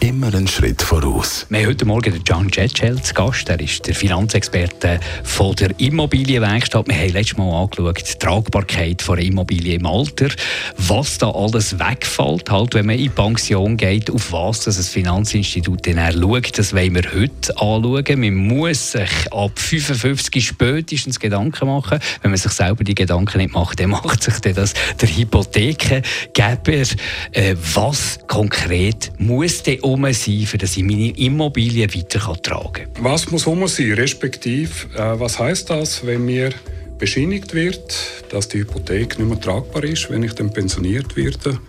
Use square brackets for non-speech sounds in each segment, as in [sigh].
immer einen Schritt voraus. Wir haben heute Morgen den John Jetschel zu Gast. Er ist der Finanzexperte von der Immobilienwerkstatt. Wir haben letztes Mal angeschaut, die Tragbarkeit von einer Immobilie im Alter. Was da alles wegfällt, halt, wenn man in Pension geht, auf was das Finanzinstitut dann schaut, das wollen wir heute anschauen. Man muss sich ab 55 spätestens Gedanken machen. Wenn man sich selber die Gedanken nicht macht, dann macht sich das der Hypothekengeber. Äh, was konkret muss denn um sein, für dass ich meine Immobilie weiter tragen kann. Was muss um sein, respektive äh, was heißt das, wenn mir bescheinigt wird, dass die Hypothek nicht mehr tragbar ist, wenn ich dann pensioniert werde?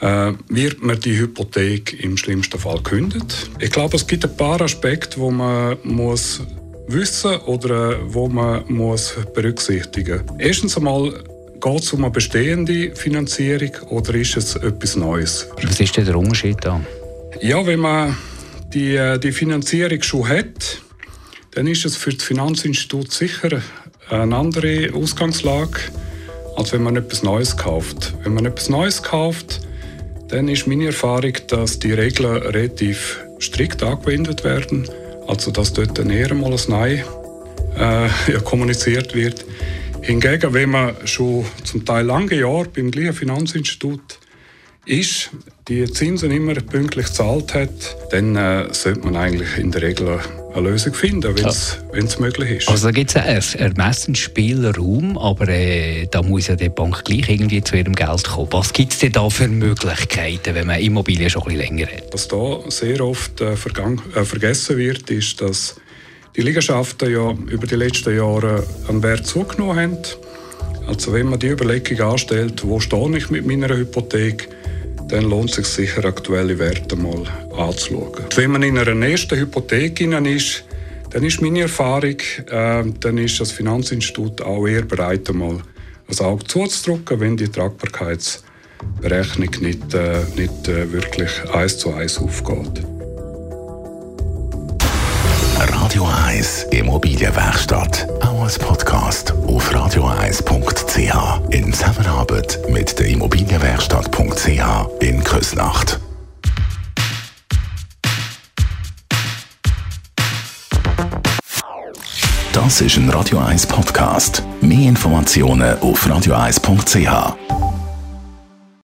Äh, wird mir die Hypothek im schlimmsten Fall kündet? Ich glaube, es gibt ein paar Aspekte, wo man muss wissen oder wo man muss berücksichtigen. Erstens einmal Geht es um eine bestehende Finanzierung oder ist es etwas Neues? Was ist denn der Unterschied da? Ja, wenn man die, äh, die Finanzierung schon hat, dann ist es für das Finanzinstitut sicher eine andere Ausgangslage, als wenn man etwas Neues kauft. Wenn man etwas Neues kauft, dann ist meine Erfahrung, dass die Regeln relativ strikt angewendet werden, also dass dort eher mal ein Nein äh, [laughs] ja, kommuniziert wird. Hingegen, wenn man schon zum Teil lange Jahre beim gleichen Finanzinstitut ist, die Zinsen immer pünktlich gezahlt hat, dann äh, sollte man eigentlich in der Regel eine Lösung finden, wenn es ja. möglich ist. Also da gibt es einen Ermessensspielraum, aber äh, da muss ja die Bank gleich irgendwie zu ihrem Geld kommen. Was gibt es denn da für Möglichkeiten, wenn man Immobilien schon ein bisschen länger hat? Was da sehr oft äh, äh, vergessen wird, ist, dass die Liegenschaften ja über die letzten Jahre an Wert zugenommen haben. Also wenn man die Überlegung anstellt, wo stehe ich mit meiner Hypothek, dann lohnt es sich sicher, aktuelle Werte mal anzuschauen. Wenn man in einer ersten Hypothek ist, dann ist meine Erfahrung, äh, dann ist das Finanzinstitut auch eher bereit, einmal ein Auge zuzudrücken, wenn die Tragbarkeitsberechnung nicht, äh, nicht äh, wirklich eins zu eins aufgeht. Radio 1 Immobilienwerkstatt. Als Podcast auf radioeis.ch. In Zusammenarbeit mit der Immobilienwerkstatt.ch in Küsnacht. Das ist ein Radio 1 Podcast. Mehr Informationen auf radioeis.ch.